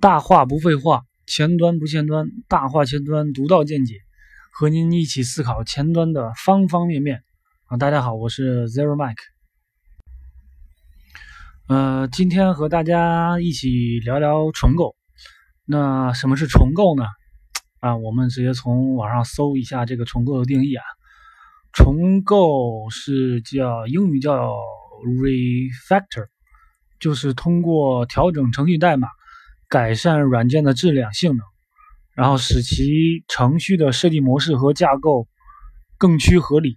大话不废话，前端不前端，大话前端独到见解，和您一起思考前端的方方面面。啊，大家好，我是 Zero Mike。呃，今天和大家一起聊聊重构。那什么是重构呢？啊，我们直接从网上搜一下这个重构的定义啊。重构是叫英语叫 refactor，就是通过调整程序代码。改善软件的质量性能，然后使其程序的设计模式和架构更趋合理，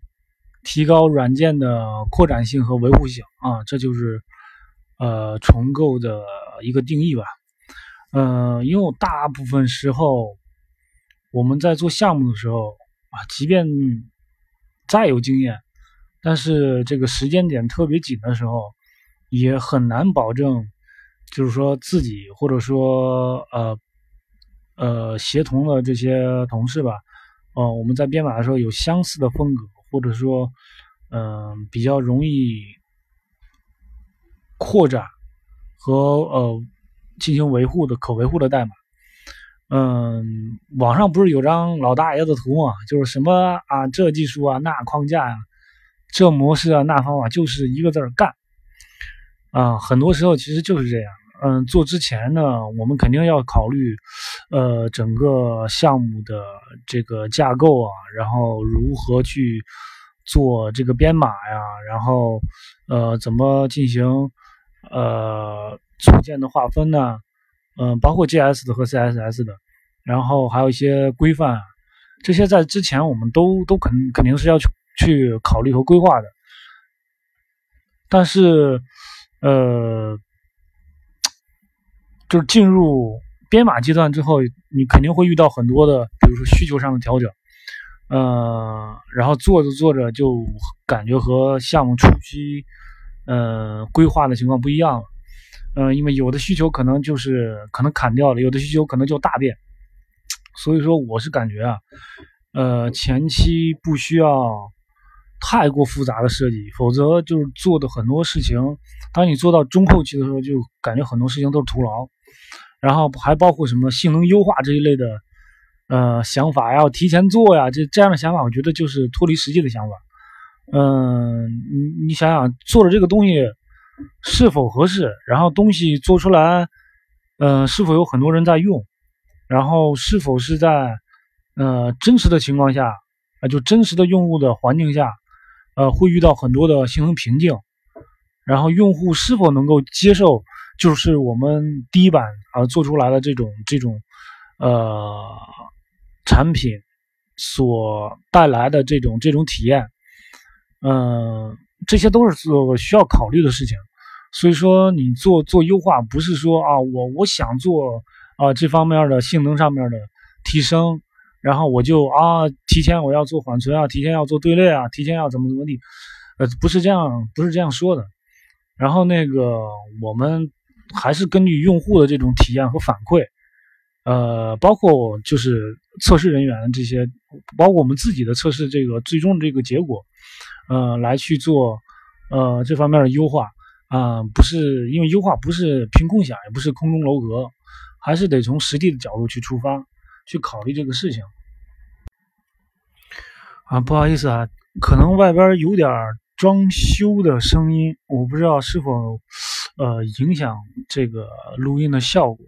提高软件的扩展性和维护性啊，这就是呃重构的一个定义吧。呃，因为大部分时候我们在做项目的时候啊，即便再有经验，但是这个时间点特别紧的时候，也很难保证。就是说自己或者说呃呃协同的这些同事吧，呃，我们在编码的时候有相似的风格，或者说嗯比较容易扩展和呃进行维护的可维护的代码。嗯，网上不是有张老大爷的图吗？就是什么啊这技术啊那框架呀，这模式啊那方法，就是一个字儿干。啊，很多时候其实就是这样。嗯，做之前呢，我们肯定要考虑，呃，整个项目的这个架构啊，然后如何去做这个编码呀，然后呃，怎么进行呃组件的划分呢？嗯，包括 JS 的和 CSS 的，然后还有一些规范，这些在之前我们都都肯肯定是要去去考虑和规划的。但是，呃。就是进入编码阶段之后，你肯定会遇到很多的，比如说需求上的调整，呃，然后做着做着就感觉和项目初期，呃，规划的情况不一样了，嗯，因为有的需求可能就是可能砍掉了，有的需求可能就大变，所以说我是感觉啊，呃，前期不需要太过复杂的设计，否则就是做的很多事情，当你做到中后期的时候，就感觉很多事情都是徒劳。然后还包括什么性能优化这一类的，呃，想法要提前做呀，这这样的想法，我觉得就是脱离实际的想法。嗯，你你想想，做的这个东西是否合适？然后东西做出来，嗯，是否有很多人在用？然后是否是在呃真实的情况下啊，就真实的用户的环境下，呃，会遇到很多的性能瓶颈？然后用户是否能够接受？就是我们第一版啊做出来的这种这种呃产品所带来的这种这种体验，嗯，这些都是做需要考虑的事情。所以说，你做做优化，不是说啊我我想做啊这方面的性能上面的提升，然后我就啊提前我要做缓存啊，提前要做队列啊，提前要怎么怎么地，呃，不是这样，不是这样说的。然后那个我们。还是根据用户的这种体验和反馈，呃，包括就是测试人员这些，包括我们自己的测试这个最终的这个结果，呃，来去做呃这方面的优化啊，不是因为优化不是凭空想，也不是空中楼阁，还是得从实际的角度去出发，去考虑这个事情。啊，不好意思啊，可能外边有点装修的声音，我不知道是否。呃，影响这个录音的效果，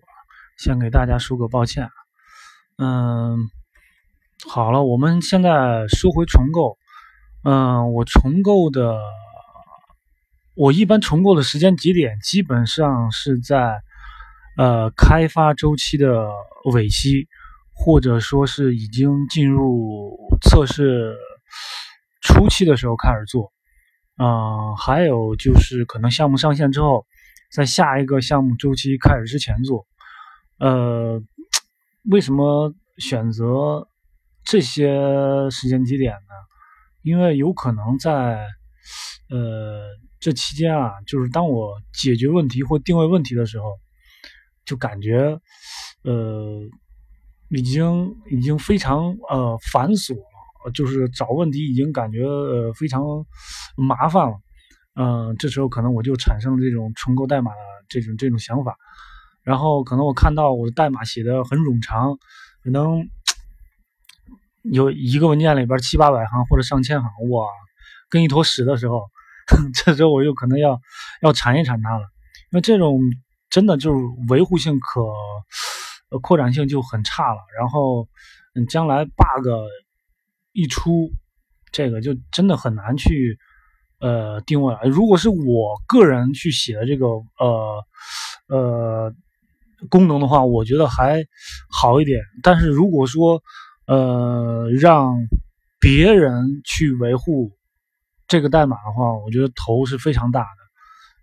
先给大家说个抱歉。嗯，好了，我们现在说回重构。嗯，我重构的，我一般重构的时间节点基本上是在呃开发周期的尾期，或者说是已经进入测试初期的时候开始做。嗯，还有就是可能项目上线之后。在下一个项目周期开始之前做，呃，为什么选择这些时间节点呢？因为有可能在呃这期间啊，就是当我解决问题或定位问题的时候，就感觉呃已经已经非常呃繁琐，就是找问题已经感觉呃非常麻烦了。嗯，这时候可能我就产生了这种重构代码的这种这种想法，然后可能我看到我的代码写的很冗长，可能有一个文件里边七八百行或者上千行，哇，跟一坨屎的时候，这时候我就可能要要铲一铲它了，因为这种真的就是维护性可扩展性就很差了，然后嗯，将来 bug 一出，这个就真的很难去。呃，定位。如果是我个人去写的这个呃呃功能的话，我觉得还好一点。但是如果说呃让别人去维护这个代码的话，我觉得头是非常大的。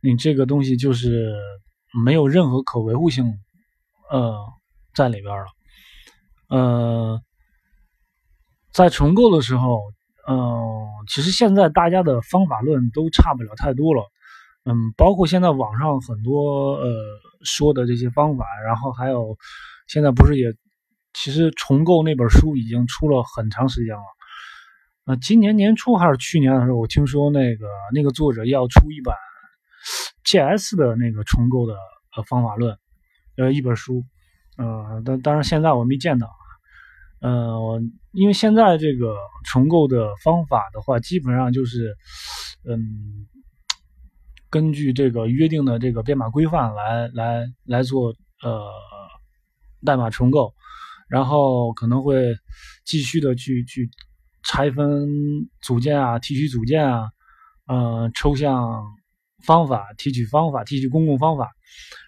你这个东西就是没有任何可维护性呃在里边了。呃，在重构的时候。嗯，其实现在大家的方法论都差不了太多了，嗯，包括现在网上很多呃说的这些方法，然后还有现在不是也，其实重构那本书已经出了很长时间了，呃，今年年初还是去年的时候，我听说那个那个作者要出一版 GS 的那个重构的呃方法论，呃一本书，呃，但当然现在我没见到。呃，因为现在这个重构的方法的话，基本上就是，嗯，根据这个约定的这个编码规范来来来做呃代码重构，然后可能会继续的去去拆分组件啊，提取组件啊，呃，抽象方法提取方法提取公共方法，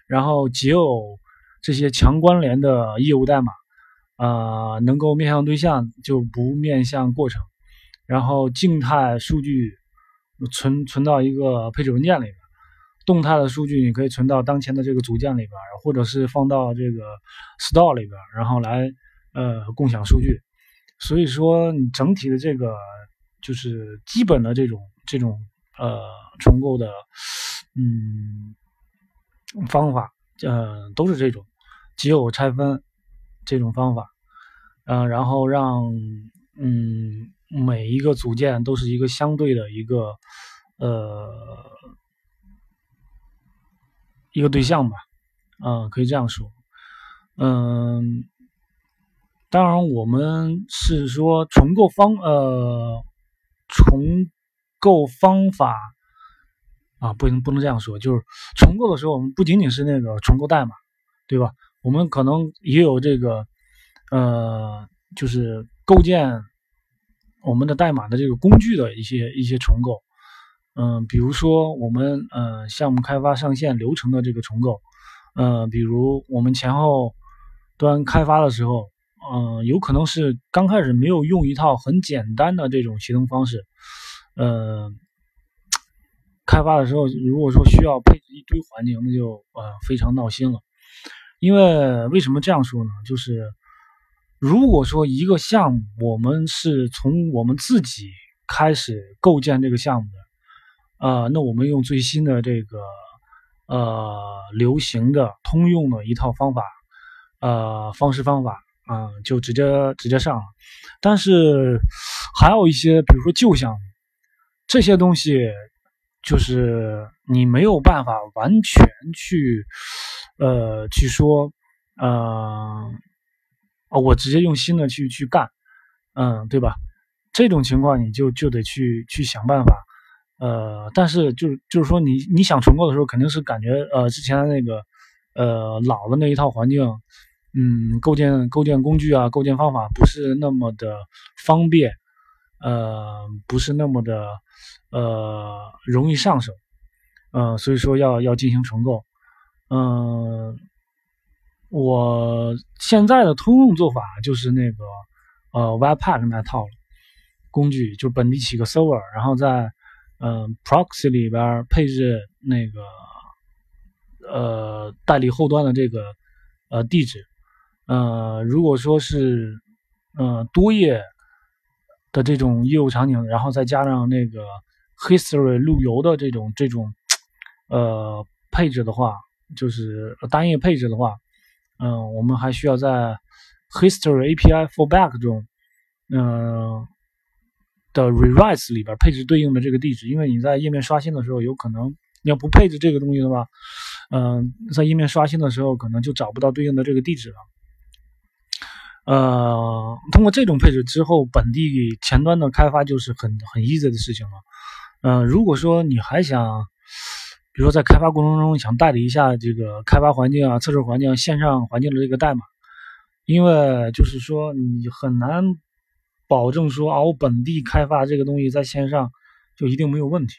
然后只有这些强关联的业务代码。呃，能够面向对象就不面向过程，然后静态数据存存到一个配置文件里边，动态的数据你可以存到当前的这个组件里边，或者是放到这个 store 里边，然后来呃共享数据。所以说，你整体的这个就是基本的这种这种呃重构的嗯方法，呃都是这种只有拆分。这种方法，呃，然后让嗯每一个组件都是一个相对的一个呃一个对象吧，嗯，可以这样说，嗯，当然我们是说重构方呃重构方法啊，不能不能这样说，就是重构的时候，我们不仅仅是那个重构代码，对吧？我们可能也有这个，呃，就是构建我们的代码的这个工具的一些一些重构，嗯，比如说我们呃项目开发上线流程的这个重构，呃，比如我们前后端开发的时候，嗯，有可能是刚开始没有用一套很简单的这种协同方式，呃，开发的时候如果说需要配置一堆环境，那就呃非常闹心了。因为为什么这样说呢？就是如果说一个项目，我们是从我们自己开始构建这个项目的，呃，那我们用最新的这个呃流行的通用的一套方法，呃方式方法啊，就直接直接上了。但是还有一些，比如说旧项目，这些东西就是你没有办法完全去。呃，去说，呃，我直接用新的去去干，嗯，对吧？这种情况你就就得去去想办法，呃，但是就就是说你你想重构的时候，肯定是感觉呃之前那个呃老的那一套环境，嗯，构建构建工具啊，构建方法不是那么的方便，呃，不是那么的呃容易上手，呃，所以说要要进行重构。嗯，我现在的通用做法就是那个呃，Webpack 那套工具，就本地起个 server，然后在嗯 proxy 里边配置那个呃代理后端的这个呃地址。呃，如果说是呃多页的这种业务场景，然后再加上那个 history 路由的这种这种呃配置的话。就是单页配置的话，嗯，我们还需要在 History API Fallback 中，嗯的 rewrite 里边配置对应的这个地址，因为你在页面刷新的时候，有可能你要不配置这个东西的话，嗯，在页面刷新的时候，可能就找不到对应的这个地址了。呃，通过这种配置之后，本地前端的开发就是很很 easy 的事情了。嗯，如果说你还想，比如说在开发过程中想代理一下这个开发环境啊、测试环境、线上环境的这个代码，因为就是说你很难保证说啊，我本地开发这个东西在线上就一定没有问题，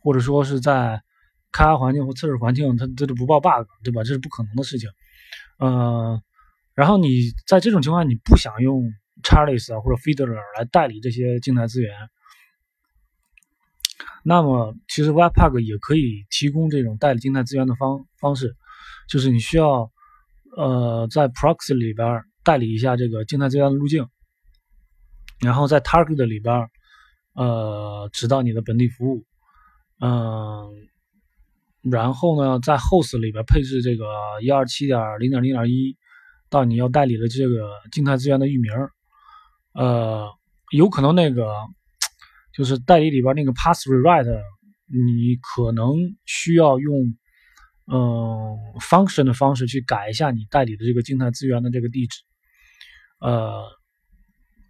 或者说是在开发环境或测试环境它这就不报 bug，对吧？这是不可能的事情。嗯。然后你在这种情况，你不想用 Charles 啊或者 Fiddler 来代理这些静态资源，那么其实 Webpack 也可以提供这种代理静态资源的方方式，就是你需要呃在 Proxy 里边代理一下这个静态资源的路径，然后在 Target 里边呃指导你的本地服务，嗯，然后呢在 Host 里边配置这个一二七点零点零点一。到你要代理的这个静态资源的域名，呃，有可能那个就是代理里边那个 pass rewrite，你可能需要用嗯 function 的方式去改一下你代理的这个静态资源的这个地址，呃，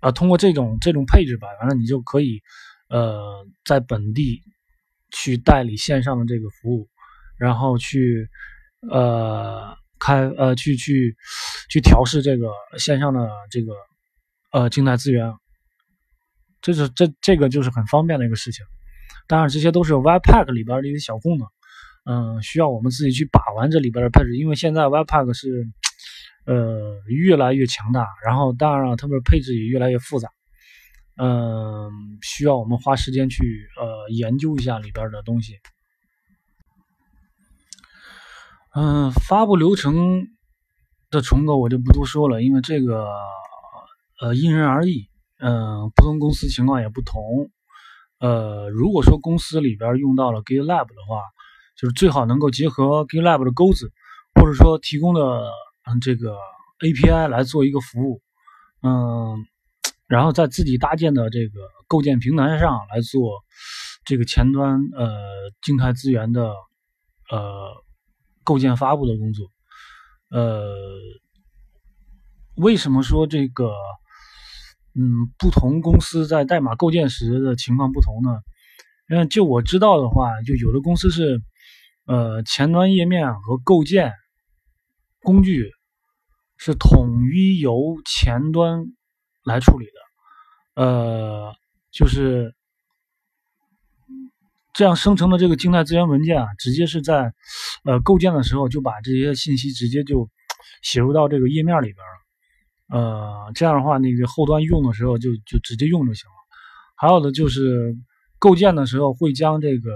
啊，通过这种这种配置吧，反正你就可以呃在本地去代理线上的这个服务，然后去呃。开呃去去去调试这个线上的这个呃静态资源，这是这这个就是很方便的一个事情。当然这些都是 Webpack 里边的一些小功能，嗯，需要我们自己去把玩这里边的配置。因为现在 Webpack 是呃越来越强大，然后当然了，它的配置也越来越复杂，嗯，需要我们花时间去呃研究一下里边的东西。嗯，发布流程的重构我就不多说了，因为这个呃因人而异，嗯，不同公司情况也不同。呃，如果说公司里边用到了 GitLab 的话，就是最好能够结合 GitLab 的钩子，或者说提供的嗯这个 API 来做一个服务，嗯，然后在自己搭建的这个构建平台上来做这个前端呃静态资源的呃。构建发布的工作，呃，为什么说这个，嗯，不同公司在代码构建时的情况不同呢？嗯，就我知道的话，就有的公司是，呃，前端页面和构建工具是统一由前端来处理的，呃，就是。这样生成的这个静态资源文件啊，直接是在呃构建的时候就把这些信息直接就写入到这个页面里边了。呃，这样的话，那个后端用的时候就就直接用就行了。还有的就是构建的时候会将这个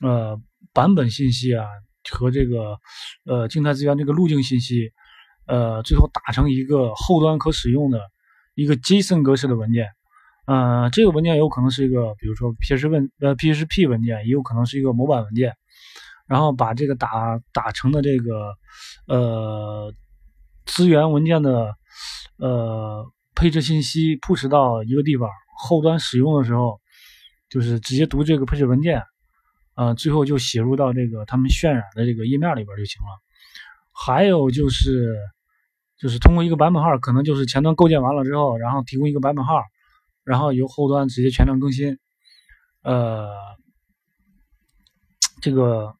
呃版本信息啊和这个呃静态资源这个路径信息，呃最后打成一个后端可使用的一个 JSON 格式的文件。呃，这个文件有可能是一个，比如说 PHP 文呃 PHP 文件，也有可能是一个模板文件，然后把这个打打成的这个呃资源文件的呃配置信息 push 到一个地方，后端使用的时候就是直接读这个配置文件，啊，最后就写入到这个他们渲染的这个页面里边就行了。还有就是就是通过一个版本号，可能就是前端构建完了之后，然后提供一个版本号。然后由后端直接全量更新，呃，这个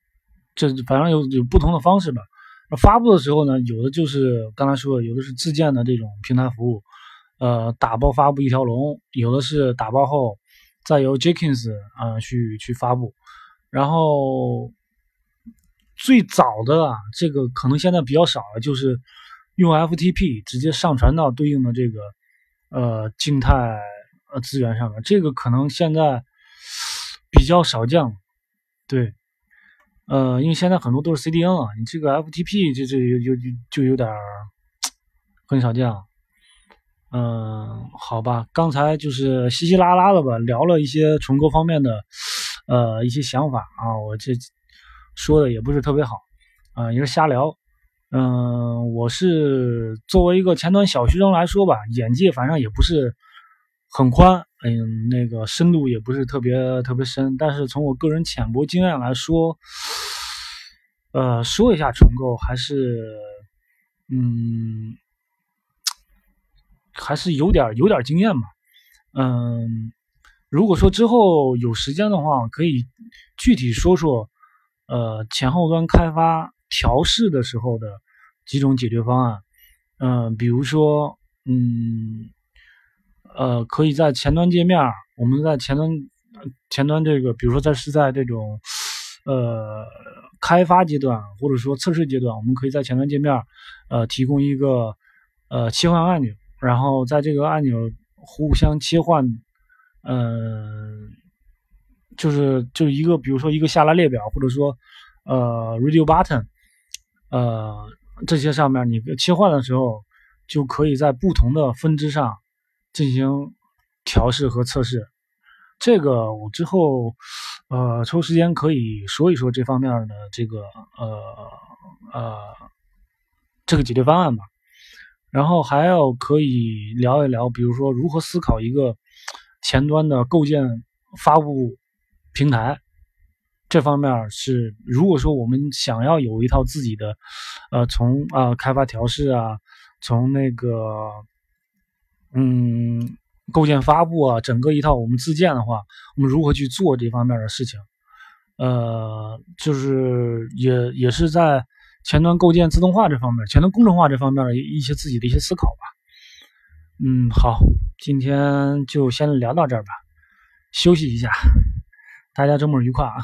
这反正有有不同的方式吧。发布的时候呢，有的就是刚才说的，有的是自建的这种平台服务，呃，打包发布一条龙；有的是打包后再由 Jenkins 啊去去发布。然后最早的啊，这个可能现在比较少了，就是用 FTP 直接上传到对应的这个呃静态。呃，资源上面这个可能现在比较少见了，对，呃，因为现在很多都是 CDN 啊，你这个 FTP 就这就就就有点很少见，嗯，好吧，刚才就是稀稀拉拉的吧，聊了一些重构方面的呃一些想法啊，我这说的也不是特别好啊，也是瞎聊，嗯，我是作为一个前端小学生来说吧，眼界反正也不是。很宽，嗯，那个深度也不是特别特别深，但是从我个人浅薄经验来说，呃，说一下重构，还是嗯，还是有点有点经验吧。嗯，如果说之后有时间的话，可以具体说说呃前后端开发调试的时候的几种解决方案。嗯，比如说，嗯，呃，可以在前端界面，我们在前端前端这个，比如说在是在这种呃开发阶段或者说测试阶段，我们可以在前端界面呃提供一个呃切换按钮，然后在这个按钮互相切换，嗯，就是就一个比如说一个下拉列表，或者说呃 radio button，呃。这些上面你切换的时候，就可以在不同的分支上进行调试和测试。这个我之后呃抽时间可以说一说这方面的这个呃呃这个解决方案吧。然后还要可以聊一聊，比如说如何思考一个前端的构建发布平台。这方面是，如果说我们想要有一套自己的，呃，从啊开发调试啊，从那个，嗯，构建发布啊，整个一套我们自建的话，我们如何去做这方面的事情？呃，就是也也是在前端构建自动化这方面，前端工程化这方面的一些自己的一些思考吧。嗯，好，今天就先聊到这儿吧，休息一下，大家周末愉快啊！